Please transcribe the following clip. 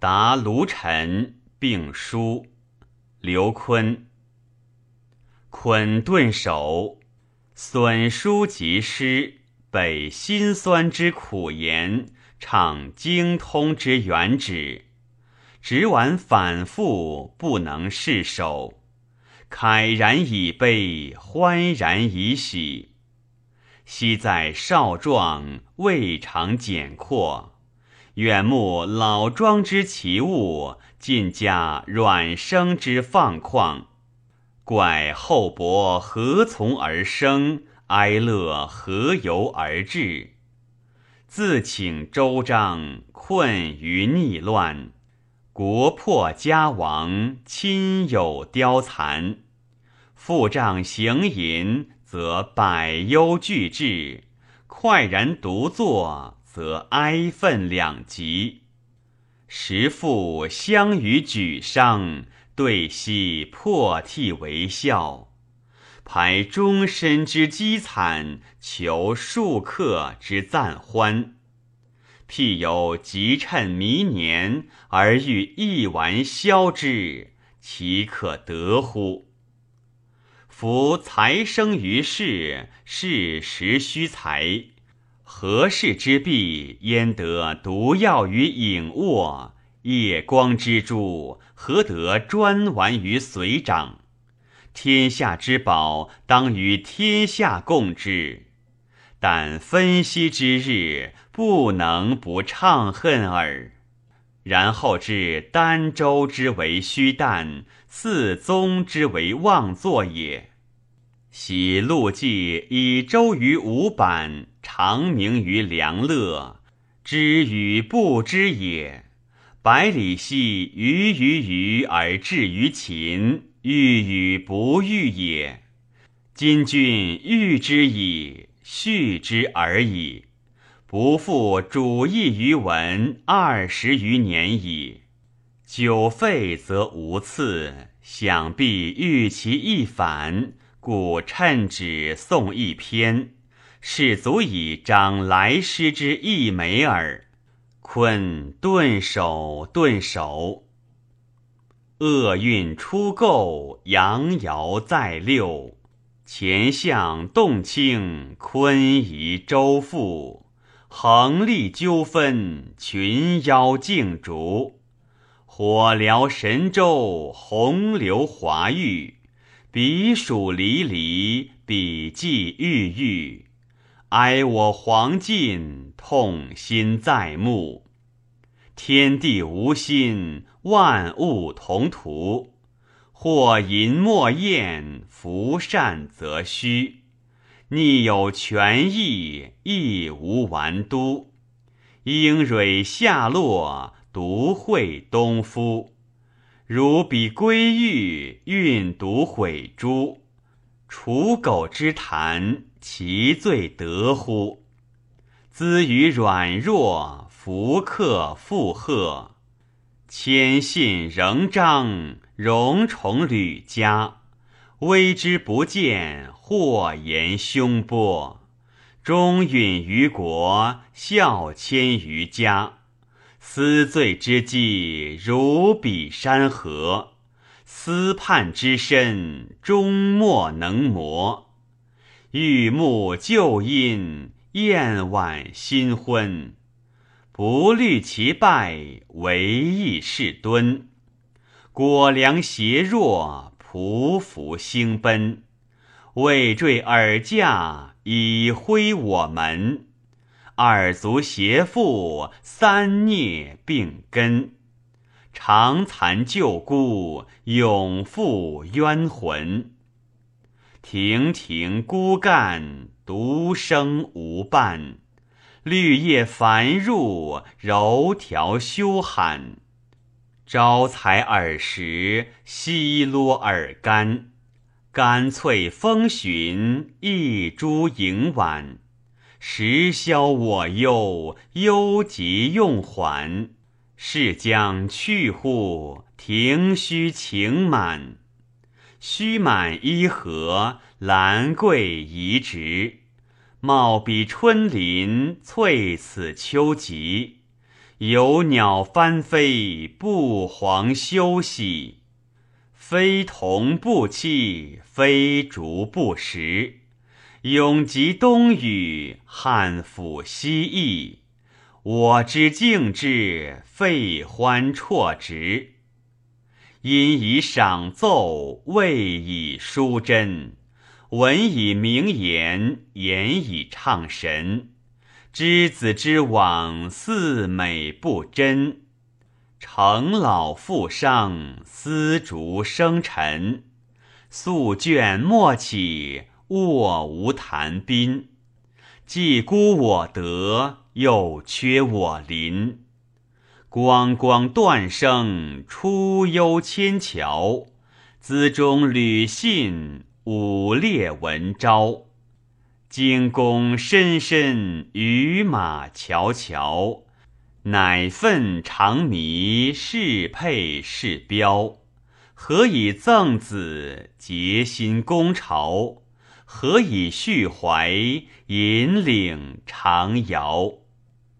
答卢臣并书。刘坤，捆顿首，损书及诗，北辛酸之苦言，唱精通之远旨。执玩反复，不能释手。慨然以悲，欢然以喜。昔在少壮，未尝简阔。远目老庄之奇物，近驾软生之放旷。怪厚薄何从而生？哀乐何由而至？自请周章，困于逆乱。国破家亡，亲友凋残。付账行吟，则百忧俱至；快然独坐，则哀愤两极。时父相与举觞，对兮破涕为笑。排终身之积惨，求数客之赞欢。譬有吉趁弥年而欲一玩消之，其可得乎？夫财生于世，世时需财。何事之璧，焉得独药于隐卧？夜光之珠，何得专玩于随长？天下之宝，当与天下共之。但分析之日。不能不怅恨耳。然后至儋州之为虚诞，四宗之为妄作也。喜陆记以周于五版，长鸣于良乐，知与不知也。百里奚于于于而至于秦，欲与不欲也。今君欲之矣，续之而已。不复主义于文二十余年矣，久废则无次，想必欲其一反，故趁旨送一篇，是足以彰来师之一美耳。坤顿首顿首，厄运出垢，阳爻在六，前相动清，坤宜周复。横立纠纷，群妖竞逐；火燎神州，洪流华域。彼属离离，彼际郁郁。哀我黄尽，痛心在目。天地无心，万物同途。或淫莫厌，夫善则虚。逆有权益，亦无完都；应蕊下落，独会东夫。如彼归玉，运独毁珠。刍狗之谈，其罪得乎？资于软弱，福克附和。谦信仍彰，荣宠屡加。威之不见，祸延凶波；忠允于国，孝谦于家。思罪之计，如彼山河；思盼之深，终莫能磨。玉木旧阴，燕晚新婚。不虑其败，唯义是敦。果良邪弱。匍匐兴奔，未坠尔驾，以挥我门。二足携负，三孽并根。长残旧孤，永负冤魂。亭亭孤干，独生无伴。绿叶繁入，柔条羞罕。招财耳时，夕落耳干；干脆风寻，一株盈晚。时消我忧，忧急用缓。是将去乎？庭虚情满。须满衣合，兰桂移植。貌比春林，翠此秋极。有鸟翻飞，不遑休息。非同不弃，非竹不食。永极东隅，汉抚西翼。我之敬之，废欢辍直。因以赏奏，未以书真。文以明言，言以畅神。知子之往，似美不真。承老负伤，丝竹生尘。素卷莫起，卧无谈宾。既孤我德，又缺我邻。光光断声，出幽千桥。资中履信，武烈文昭。精弓深深，羽马悄悄。乃愤长弥，是佩是标。何以赠子，结心攻朝？何以续怀，引领长遥？